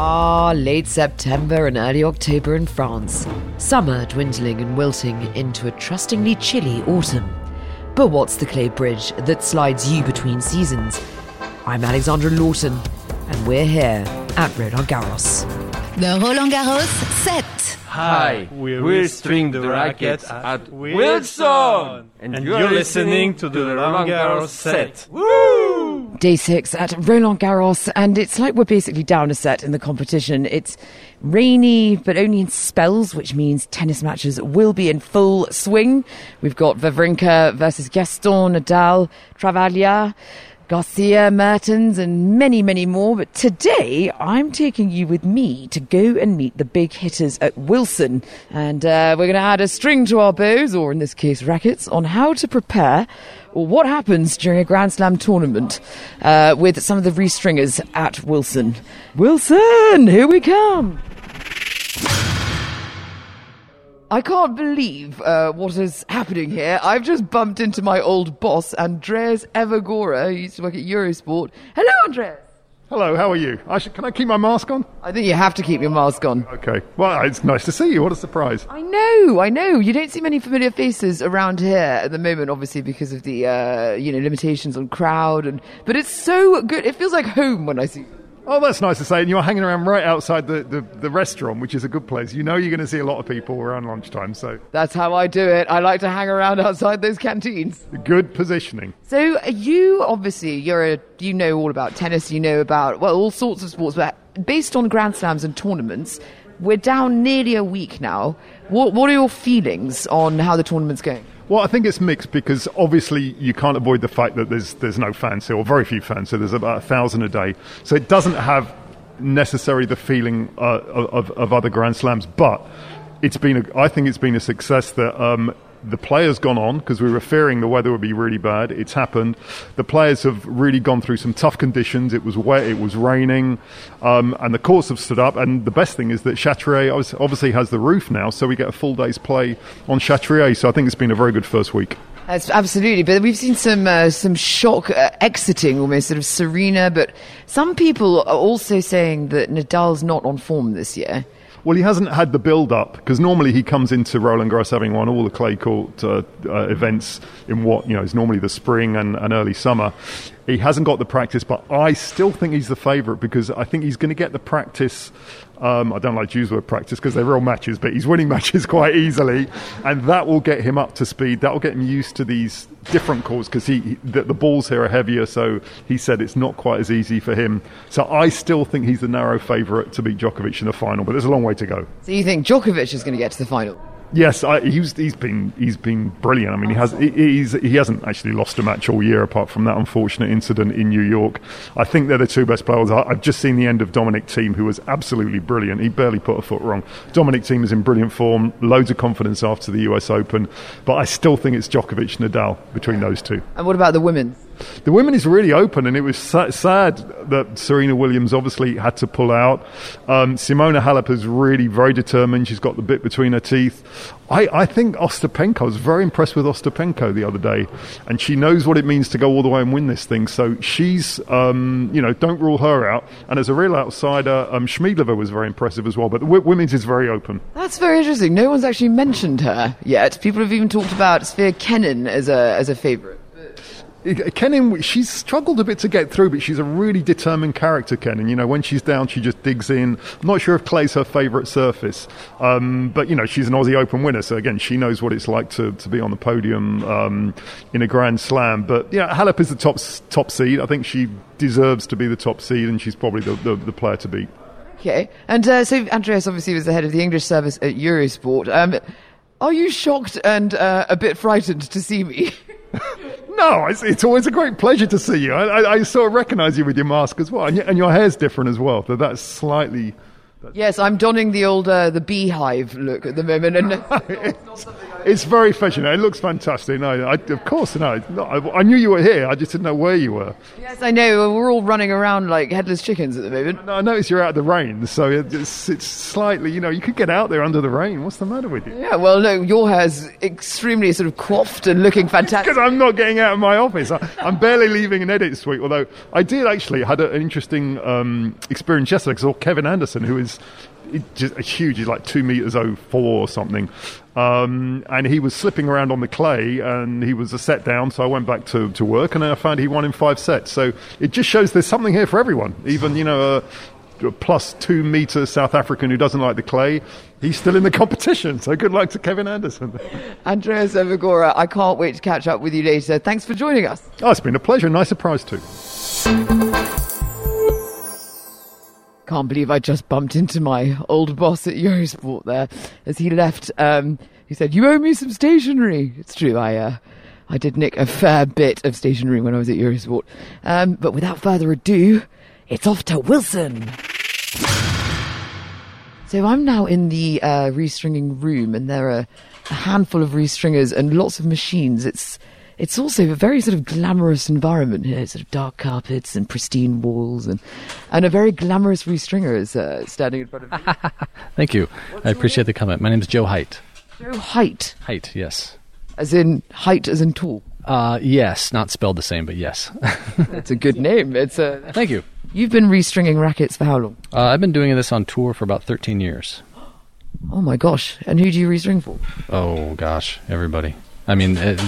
Ah, late September and early October in France. Summer dwindling and wilting into a trustingly chilly autumn. But what's the clay bridge that slides you between seasons? I'm Alexandra Lawton, and we're here at Roland Garros. The Roland Garros set. Hi, we'll string the racket at Wilson, and you're listening to the Roland Garros set. Woo! Day six at Roland Garros, and it's like we're basically down a set in the competition. It's rainy, but only in spells, which means tennis matches will be in full swing. We've got Wawrinka versus Gaston, Nadal, Travaglia. Garcia, Mertens, and many, many more. But today, I'm taking you with me to go and meet the big hitters at Wilson. And uh, we're going to add a string to our bows, or in this case, rackets, on how to prepare what happens during a Grand Slam tournament uh, with some of the restringers at Wilson. Wilson, here we come. I can't believe uh, what is happening here. I've just bumped into my old boss, Andreas Evagora, who used to work at Eurosport. Hello, Andreas. Hello, how are you? I should, can I keep my mask on? I think you have to keep your mask on. Okay. Well, it's nice to see you. What a surprise. I know, I know. You don't see many familiar faces around here at the moment, obviously because of the uh, you know limitations on crowd, and but it's so good. It feels like home when I see. you. Oh, that's nice to say. And you're hanging around right outside the, the, the restaurant, which is a good place. You know you're going to see a lot of people around lunchtime, so That's how I do it. I like to hang around outside those canteens. good positioning. So you obviously you're a you know all about tennis, you know about well all sorts of sports, but based on Grand Slams and tournaments, we're down nearly a week now. What what are your feelings on how the tournament's going? Well, I think it's mixed because obviously you can't avoid the fact that there's there's no fans here, or very few fans. So there's about a thousand a day. So it doesn't have necessarily the feeling uh, of, of other Grand Slams, but it's been. A, I think it's been a success that. Um, the players gone on because we were fearing the weather would be really bad. It's happened. The players have really gone through some tough conditions. It was wet, it was raining, um, and the courts have stood up. And the best thing is that Chatrier obviously has the roof now, so we get a full day's play on Chatrier. So I think it's been a very good first week. That's absolutely, but we've seen some uh, some shock uh, exiting, almost sort of Serena. But some people are also saying that Nadal's not on form this year. Well, he hasn't had the build up because normally he comes into Roland Garros having won all the clay court uh, uh, events in what you know is normally the spring and, and early summer. He hasn't got the practice, but I still think he's the favourite because I think he's going to get the practice. Um, I don't like to use the word practice because they're real matches, but he's winning matches quite easily, and that will get him up to speed. That will get him used to these different courts because he the, the balls here are heavier. So he said it's not quite as easy for him. So I still think he's the narrow favourite to beat Djokovic in the final, but there's a long way to go. So you think Djokovic is going to get to the final? Yes, I, he's he's been he's been brilliant. I mean, he has he, he's he hasn't actually lost a match all year apart from that unfortunate incident in New York. I think they're the two best players. I, I've just seen the end of Dominic Thiem, who was absolutely brilliant. He barely put a foot wrong. Dominic Thiem is in brilliant form, loads of confidence after the U.S. Open, but I still think it's Djokovic Nadal between those two. And what about the women? The women is really open, and it was sad that Serena Williams obviously had to pull out. Um, Simona Halep is really very determined. She's got the bit between her teeth. I, I think Ostapenko I was very impressed with Ostapenko the other day, and she knows what it means to go all the way and win this thing. So she's, um, you know, don't rule her out. And as a real outsider, um, Schmiedlova was very impressive as well. But the women's is very open. That's very interesting. No one's actually mentioned her yet. People have even talked about Sofia Kenin as a as a favourite. Kenin, she's struggled a bit to get through, but she's a really determined character, Kenin. You know, when she's down, she just digs in. I'm not sure if clay's her favourite surface, um, but, you know, she's an Aussie Open winner, so again, she knows what it's like to, to be on the podium um, in a Grand Slam. But, yeah, Halep is the top, top seed. I think she deserves to be the top seed, and she's probably the, the, the player to beat. Okay, and uh, so Andreas obviously was the head of the English service at Eurosport. Um, are you shocked and uh, a bit frightened to see me? No, it's, it's always a great pleasure to see you. I, I, I sort of recognise you with your mask as well, and your, and your hair's different as well. So that's slightly. yes, I'm donning the old uh, the beehive look at the moment, and It's, it's very fashion. It looks fantastic. No, I, of course, no. no I, I, knew you were here. I just didn't know where you were. Yes, I know. We're all running around like headless chickens at the moment. No, I notice you're out of the rain, so it's, it's slightly. You know, you could get out there under the rain. What's the matter with you? Yeah, well, no, your hair's extremely sort of coiffed and looking fantastic. Because I'm not getting out of my office. I, am barely leaving an edit suite. Although I did actually had a, an interesting um, experience yesterday because I saw Kevin Anderson, who is just huge. He's like two meters oh four or something, um, and he was slipping around on the clay, and he was a set down. So I went back to, to work, and I found he won in five sets. So it just shows there's something here for everyone. Even you know. A, plus two meter South African who doesn't like the clay, he's still in the competition. So good luck to Kevin Anderson. Andreas Evagora, I can't wait to catch up with you later. Thanks for joining us. Oh, it's been a pleasure. Nice surprise too. Can't believe I just bumped into my old boss at Eurosport there as he left. Um, he said, "You owe me some stationery." It's true. I uh, I did nick a fair bit of stationery when I was at Eurosport. Um, but without further ado, it's off to Wilson. So I'm now in the uh, restringing room, and there are a handful of restringers and lots of machines. It's it's also a very sort of glamorous environment here, sort of dark carpets and pristine walls, and and a very glamorous restringer is uh, standing in front of me. Thank you. What's I appreciate the comment. My name is Joe Height. Joe Height. Height, yes. As in height, as in tall. Uh, yes, not spelled the same, but yes. It's a good name. It's a. Thank you. You've been restringing rackets for how long? Uh, I've been doing this on tour for about 13 years. Oh my gosh! And who do you restring for? Oh gosh, everybody. I mean, it,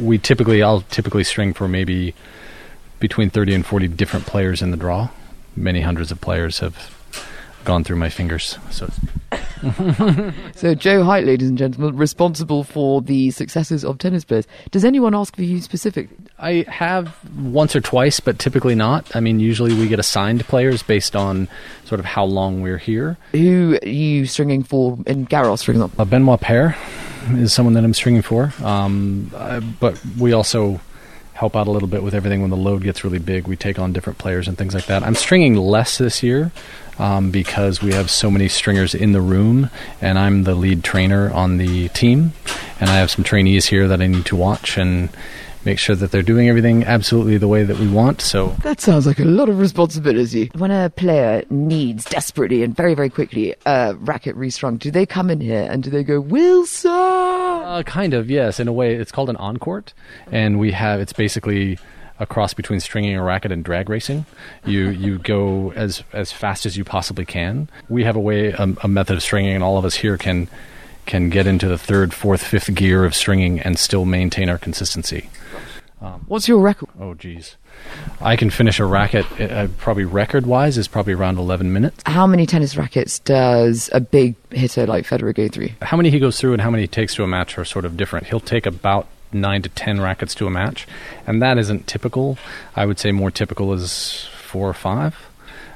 we typically, I'll typically string for maybe between 30 and 40 different players in the draw. Many hundreds of players have gone through my fingers. So, so Joe Height, ladies and gentlemen, responsible for the successes of tennis players. Does anyone ask for you specifically? I have once or twice, but typically not. I mean, usually we get assigned players based on sort of how long we're here. Who are you stringing for in Garros, for example? Uh, Benoit Paire is someone that I'm stringing for. Um, uh, but we also help out a little bit with everything when the load gets really big. We take on different players and things like that. I'm stringing less this year um, because we have so many stringers in the room, and I'm the lead trainer on the team, and I have some trainees here that I need to watch and make sure that they're doing everything absolutely the way that we want. So that sounds like a lot of responsibility. When a player needs desperately and very very quickly a racket restrung, do they come in here and do they go Wilson? Uh, kind of yes. In a way, it's called an on-court, and we have it's basically a cross between stringing a racket and drag racing. You you go as as fast as you possibly can. We have a way a, a method of stringing, and all of us here can can get into the third, fourth, fifth gear of stringing and still maintain our consistency. Um, What's your record? Oh, geez. I can finish a racket, uh, probably record wise, is probably around 11 minutes. How many tennis rackets does a big hitter like Federer go through? How many he goes through and how many he takes to a match are sort of different. He'll take about nine to 10 rackets to a match, and that isn't typical. I would say more typical is four or five.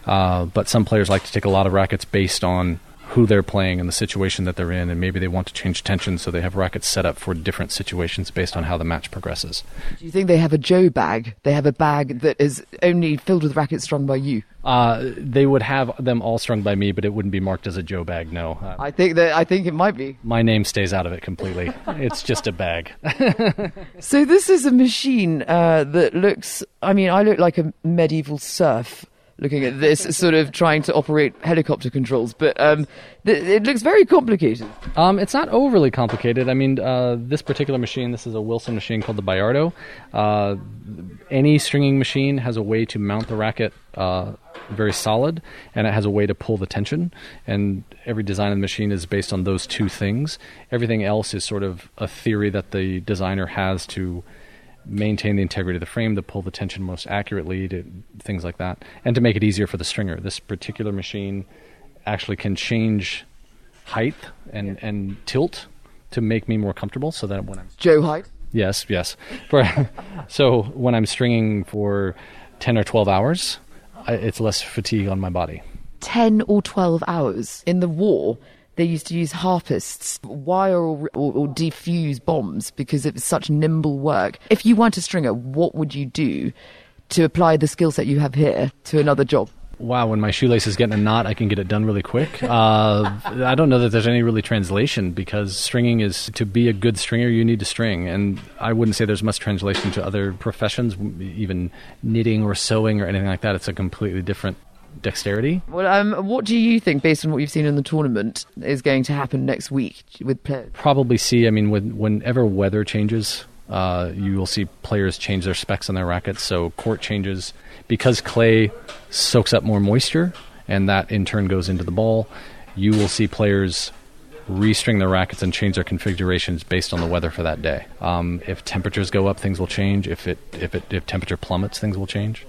Uh, but some players like to take a lot of rackets based on who they're playing and the situation that they're in, and maybe they want to change tension, so they have rackets set up for different situations based on how the match progresses. Do you think they have a Joe bag? They have a bag that is only filled with rackets strung by you. Uh, they would have them all strung by me, but it wouldn't be marked as a Joe bag. No, uh, I think that I think it might be. My name stays out of it completely. it's just a bag. so this is a machine uh, that looks. I mean, I look like a medieval serf looking at this, sort of trying to operate helicopter controls. But um, th- it looks very complicated. Um, it's not overly complicated. I mean, uh, this particular machine, this is a Wilson machine called the Baiardo. Uh, any stringing machine has a way to mount the racket uh, very solid, and it has a way to pull the tension. And every design of the machine is based on those two things. Everything else is sort of a theory that the designer has to maintain the integrity of the frame, to pull the tension most accurately, to things like that, and to make it easier for the stringer. This particular machine actually can change height and, yeah. and tilt to make me more comfortable, so that when I'm Joe height. Yes, yes. For, so when I'm stringing for ten or twelve hours, I, it's less fatigue on my body. 10 or 12 hours in the war they used to use harpists, wire or, or, or defuse bombs because it was such nimble work. If you weren't a stringer, what would you do to apply the skill set you have here to another job? wow, when my shoelace is getting a knot, I can get it done really quick. Uh, I don't know that there's any really translation because stringing is to be a good stringer, you need to string. And I wouldn't say there's much translation to other professions, even knitting or sewing or anything like that. It's a completely different dexterity. Well, um, what do you think, based on what you've seen in the tournament, is going to happen next week with players? Probably see, I mean, when, whenever weather changes, uh, you will see players change their specs on their rackets. So court changes because clay soaks up more moisture, and that in turn goes into the ball. You will see players restring their rackets and change their configurations based on the weather for that day. Um, if temperatures go up, things will change. If it if it if temperature plummets, things will change.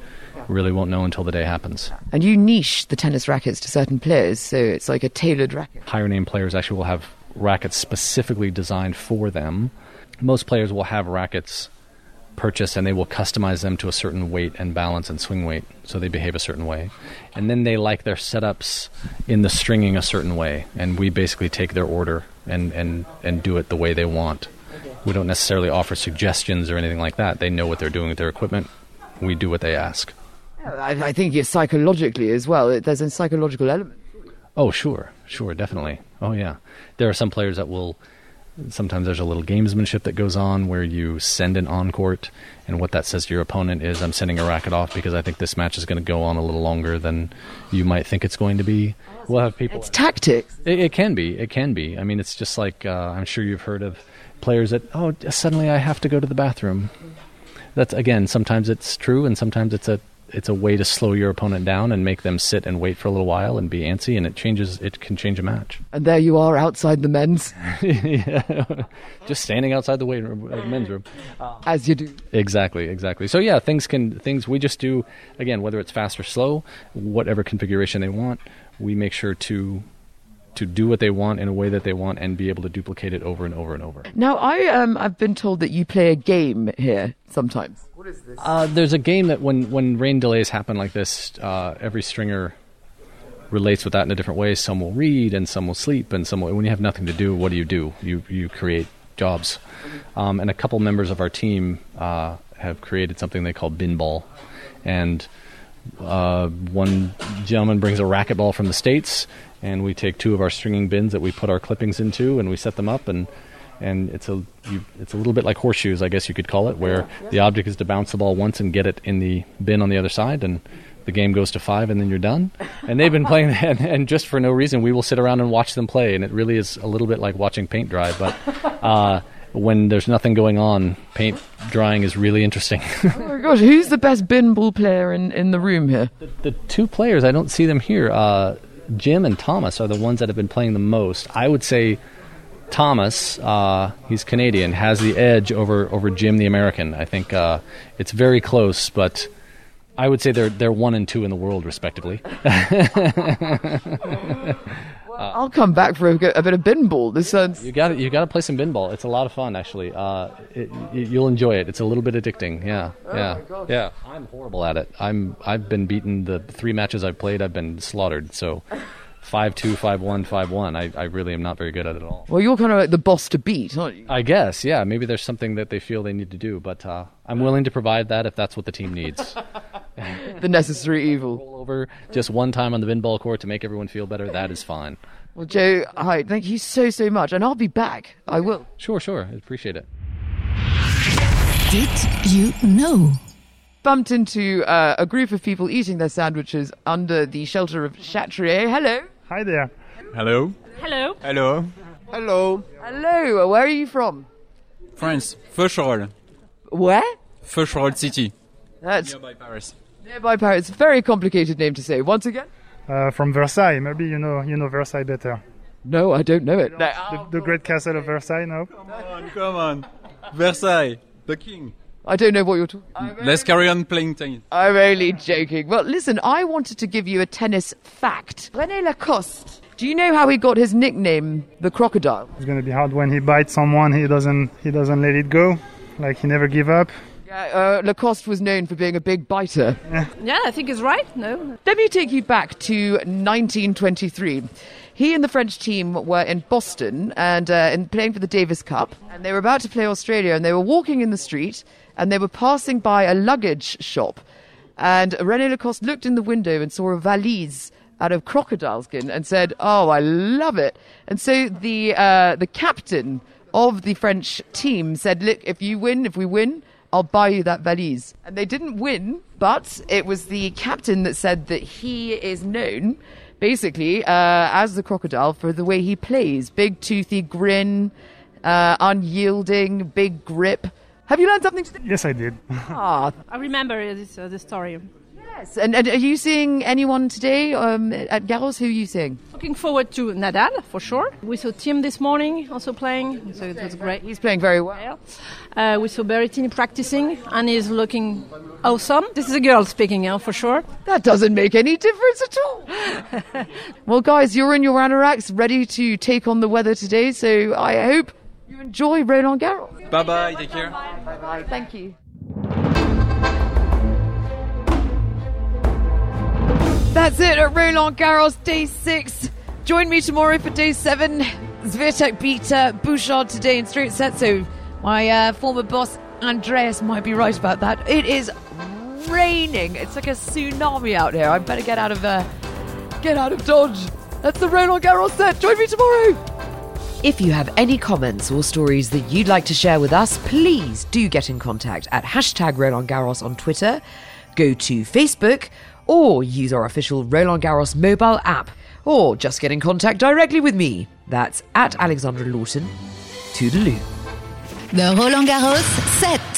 Really won't know until the day happens. And you niche the tennis rackets to certain players, so it's like a tailored racket. Higher name players actually will have rackets specifically designed for them. Most players will have rackets purchased and they will customize them to a certain weight and balance and swing weight so they behave a certain way. And then they like their setups in the stringing a certain way and we basically take their order and, and, and do it the way they want. We don't necessarily offer suggestions or anything like that. They know what they're doing with their equipment. We do what they ask I, I think it's psychologically as well there's a psychological element oh sure sure definitely oh yeah there are some players that will sometimes there's a little gamesmanship that goes on where you send an on court, and what that says to your opponent is, I'm sending a racket off because I think this match is going to go on a little longer than you might think it's going to be. We'll have people. It's tactics. It, it can be. It can be. I mean, it's just like uh, I'm sure you've heard of players that, oh, suddenly I have to go to the bathroom. That's again, sometimes it's true, and sometimes it's a it's a way to slow your opponent down and make them sit and wait for a little while and be antsy, and it changes. It can change a match. And there you are outside the men's, yeah. just standing outside the weight room, uh, men's room, as you do. Exactly, exactly. So yeah, things can things we just do again, whether it's fast or slow, whatever configuration they want, we make sure to to do what they want in a way that they want and be able to duplicate it over and over and over. Now, I um, I've been told that you play a game here sometimes. Is this? Uh, there's a game that when when rain delays happen like this, uh, every stringer relates with that in a different way. Some will read and some will sleep, and some will, when you have nothing to do, what do you do? You you create jobs. Um, and a couple members of our team uh, have created something they call bin ball, and uh, one gentleman brings a racquetball from the states, and we take two of our stringing bins that we put our clippings into, and we set them up, and and it's a you, it's a little bit like horseshoes, I guess you could call it, where the object is to bounce the ball once and get it in the bin on the other side, and the game goes to five, and then you're done. And they've been playing, and, and just for no reason, we will sit around and watch them play, and it really is a little bit like watching paint dry, but. Uh, when there's nothing going on, paint drying is really interesting. oh my gosh, who's the best bin ball player in, in the room here? The, the two players, I don't see them here. Uh, Jim and Thomas are the ones that have been playing the most. I would say Thomas, uh, he's Canadian, has the edge over, over Jim the American. I think uh, it's very close, but I would say they're they're one and two in the world, respectively. Uh, I'll come back for a, a, bit of bin ball. This sounds. You got you got to play some bin ball. It's a lot of fun, actually. Uh, it, you'll enjoy it. It's a little bit addicting. Yeah, oh yeah, yeah. I'm horrible at it. I'm I've been beaten the three matches I've played. I've been slaughtered. So. Five two, five one, five one. I, I really am not very good at it at all. Well, you're kind of like the boss to beat, aren't you? I guess, yeah. Maybe there's something that they feel they need to do, but uh, I'm willing to provide that if that's what the team needs. the necessary evil. Roll over just one time on the bin ball court to make everyone feel better. That is fine. Well, Joe, hi, thank you so, so much. And I'll be back. I will. Sure, sure. I appreciate it. Did you know? Bumped into uh, a group of people eating their sandwiches under the shelter of Chatrier. Hello. Hi there. Hello. Hello. Hello. Hello. Hello. Where are you from? France. Feucherolles. Where? Feucherolles City. That's nearby Paris. Nearby Paris. Very complicated name to say. Once again. Uh, from Versailles. Maybe you know you know Versailles better. No, I don't know it. The, the great castle of Versailles, no? Come on, come on. Versailles, the king. I don't know what you're talking. about. Let's carry on playing tennis. I'm only joking. Well, listen, I wanted to give you a tennis fact. René Lacoste. Do you know how he got his nickname, the crocodile? It's gonna be hard when he bites someone. He doesn't. He doesn't let it go. Like he never give up. Yeah, uh, Lacoste was known for being a big biter. Yeah. yeah, I think he's right. No. Let me take you back to 1923. He and the French team were in Boston and uh, in playing for the Davis Cup, and they were about to play Australia, and they were walking in the street, and they were passing by a luggage shop, And Rene Lacoste looked in the window and saw a valise out of crocodile skin and said, "Oh, I love it." And so the uh, the captain of the French team said, "Look, if you win, if we win, I'll buy you that valise." And they didn't win, but it was the captain that said that he is known, basically, uh, as the crocodile for the way he plays: big toothy grin, uh, unyielding, big grip. Have you learned something today? Yes, I did. Ah, I remember this, uh, the story. yes. And, and are you seeing anyone today um, at Garros? Who are you seeing? Looking forward to Nadal for sure. We saw Thiem this morning also playing, so it was great. He's playing very well. Uh, we saw Berrettini practicing, and he's looking awesome. This is a girl speaking, yeah, for sure. That doesn't make any difference at all. well, guys, you're in your anoraks, ready to take on the weather today. So I hope you enjoy Roland Garros. Bye bye, take care. Bye. Thank you. That's it at Roland Garros, day six. Join me tomorrow for day seven. Swiatek beat uh, Bouchard today in straight sets, so my uh, former boss Andreas might be right about that. It is raining. It's like a tsunami out here. I better get out of uh, get out of Dodge. That's the Roland Garros set. Join me tomorrow. If you have any comments or stories that you'd like to share with us, please do get in contact at hashtag Roland Garros on Twitter, go to Facebook, or use our official Roland Garros mobile app, or just get in contact directly with me. That's at Alexandra Lawton. Toodaloo. The Roland Garros set.